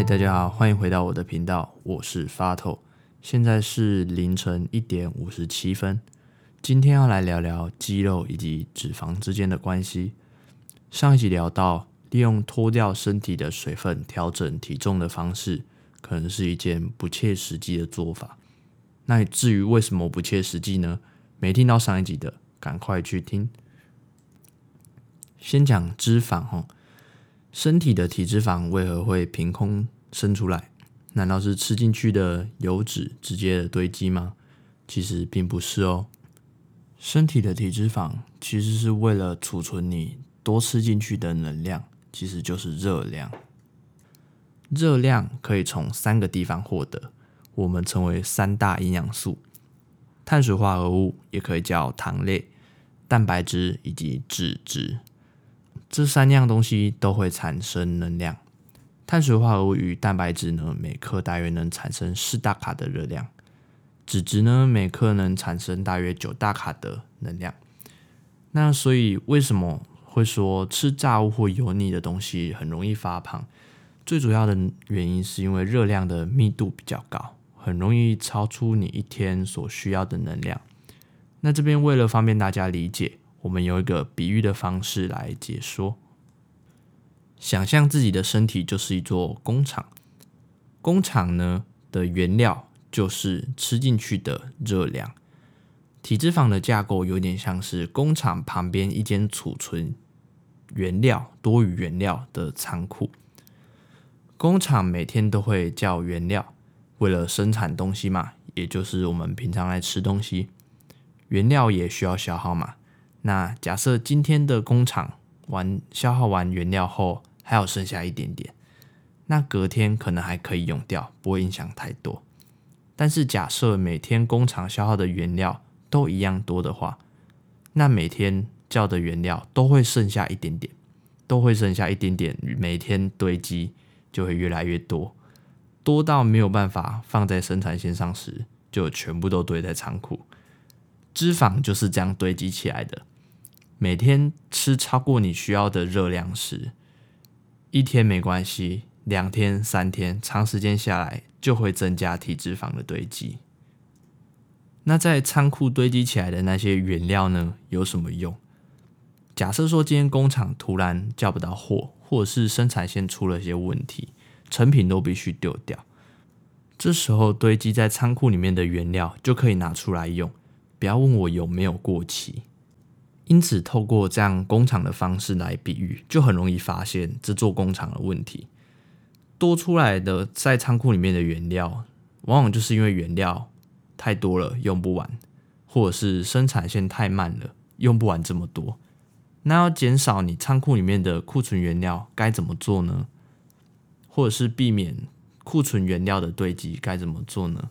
嗨，大家好，欢迎回到我的频道，我是发透。现在是凌晨一点五十七分。今天要来聊聊肌肉以及脂肪之间的关系。上一集聊到，利用脱掉身体的水分调整体重的方式，可能是一件不切实际的做法。那至于为什么不切实际呢？没听到上一集的，赶快去听。先讲脂肪哦。身体的体脂肪为何会凭空生出来？难道是吃进去的油脂直接的堆积吗？其实并不是哦。身体的体脂肪其实是为了储存你多吃进去的能量，其实就是热量。热量可以从三个地方获得，我们称为三大营养素：碳水化合物，也可以叫糖类、蛋白质以及脂质。这三样东西都会产生能量。碳水化合物与蛋白质呢，每克大约能产生四大卡的热量；脂质呢，每克能产生大约九大卡的能量。那所以为什么会说吃炸物或油腻的东西很容易发胖？最主要的原因是因为热量的密度比较高，很容易超出你一天所需要的能量。那这边为了方便大家理解。我们有一个比喻的方式来解说：想象自己的身体就是一座工厂，工厂呢的原料就是吃进去的热量。体脂肪的架构有点像是工厂旁边一间储存原料、多余原料的仓库。工厂每天都会叫原料，为了生产东西嘛，也就是我们平常来吃东西，原料也需要消耗嘛。那假设今天的工厂完消耗完原料后，还有剩下一点点，那隔天可能还可以用掉，不会影响太多。但是假设每天工厂消耗的原料都一样多的话，那每天叫的原料都会剩下一点点，都会剩下一点点，每天堆积就会越来越多，多到没有办法放在生产线上时，就全部都堆在仓库。脂肪就是这样堆积起来的。每天吃超过你需要的热量时，一天没关系，两天、三天，长时间下来就会增加体脂肪的堆积。那在仓库堆积起来的那些原料呢，有什么用？假设说今天工厂突然叫不到货，或者是生产线出了些问题，成品都必须丢掉，这时候堆积在仓库里面的原料就可以拿出来用。不要问我有没有过期。因此，透过这样工厂的方式来比喻，就很容易发现这座工厂的问题。多出来的在仓库里面的原料，往往就是因为原料太多了，用不完，或者是生产线太慢了，用不完这么多。那要减少你仓库里面的库存原料，该怎么做呢？或者是避免库存原料的堆积，该怎么做呢？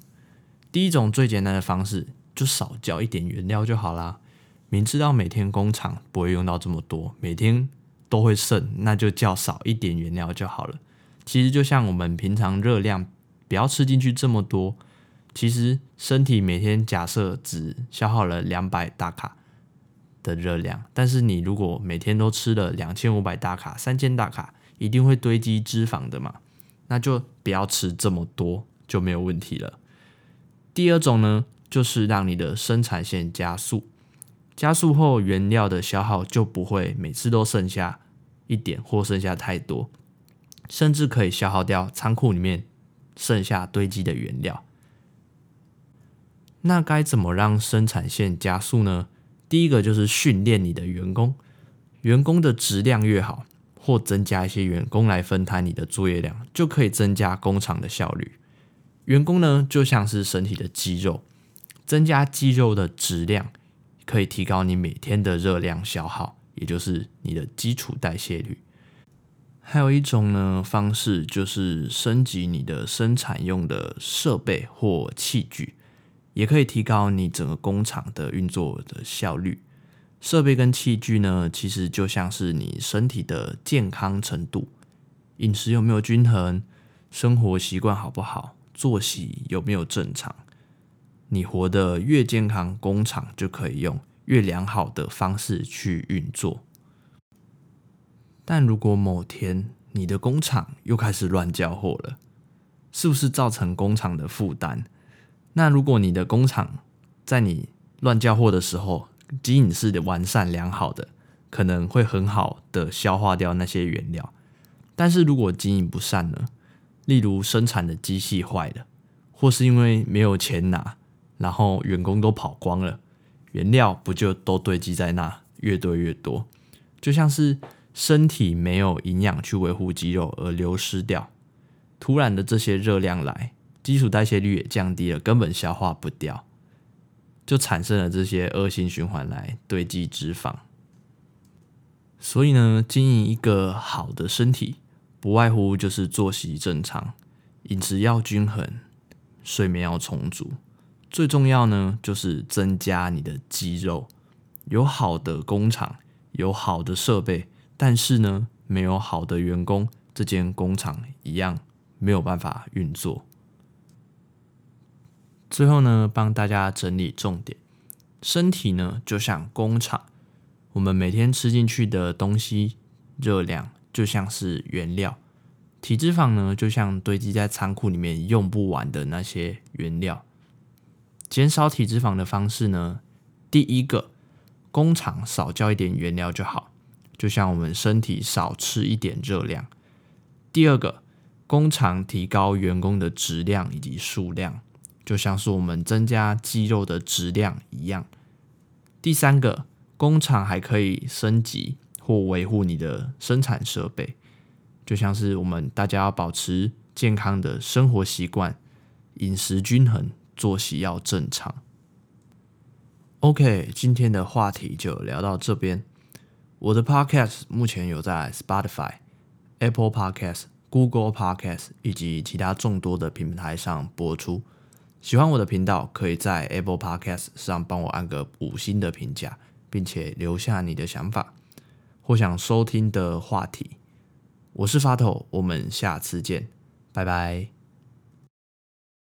第一种最简单的方式，就少叫一点原料就好啦。明知道每天工厂不会用到这么多，每天都会剩，那就叫少一点原料就好了。其实就像我们平常热量不要吃进去这么多，其实身体每天假设只消耗了两百大卡的热量，但是你如果每天都吃了两千五百大卡、三千大卡，一定会堆积脂肪的嘛，那就不要吃这么多就没有问题了。第二种呢，就是让你的生产线加速。加速后，原料的消耗就不会每次都剩下一点或剩下太多，甚至可以消耗掉仓库里面剩下堆积的原料。那该怎么让生产线加速呢？第一个就是训练你的员工，员工的质量越好，或增加一些员工来分摊你的作业量，就可以增加工厂的效率。员工呢，就像是身体的肌肉，增加肌肉的质量。可以提高你每天的热量消耗，也就是你的基础代谢率。还有一种呢方式，就是升级你的生产用的设备或器具，也可以提高你整个工厂的运作的效率。设备跟器具呢，其实就像是你身体的健康程度，饮食有没有均衡，生活习惯好不好，作息有没有正常。你活得越健康，工厂就可以用越良好的方式去运作。但如果某天你的工厂又开始乱交货了，是不是造成工厂的负担？那如果你的工厂在你乱交货的时候，机引是完善良好的，可能会很好的消化掉那些原料。但是如果经营不善呢？例如生产的机器坏了，或是因为没有钱拿，然后员工都跑光了，原料不就都堆积在那，越堆越多，就像是身体没有营养去维护肌肉而流失掉，突然的这些热量来，基础代谢率也降低了，根本消化不掉。就产生了这些恶性循环来堆积脂肪，所以呢，经营一个好的身体，不外乎就是作息正常，饮食要均衡，睡眠要充足，最重要呢就是增加你的肌肉。有好的工厂，有好的设备，但是呢，没有好的员工，这间工厂一样没有办法运作。最后呢，帮大家整理重点。身体呢，就像工厂，我们每天吃进去的东西，热量就像是原料；体脂肪呢，就像堆积在仓库里面用不完的那些原料。减少体脂肪的方式呢，第一个，工厂少交一点原料就好，就像我们身体少吃一点热量。第二个，工厂提高员工的质量以及数量。就像是我们增加肌肉的质量一样。第三个，工厂还可以升级或维护你的生产设备，就像是我们大家要保持健康的生活习惯，饮食均衡，作息要正常。OK，今天的话题就聊到这边。我的 Podcast 目前有在 Spotify、Apple Podcast、Google Podcast 以及其他众多的平台上播出。喜欢我的频道，可以在 Apple Podcast 上帮我按个五星的评价，并且留下你的想法或想收听的话题。我是发头我们下次见，拜拜。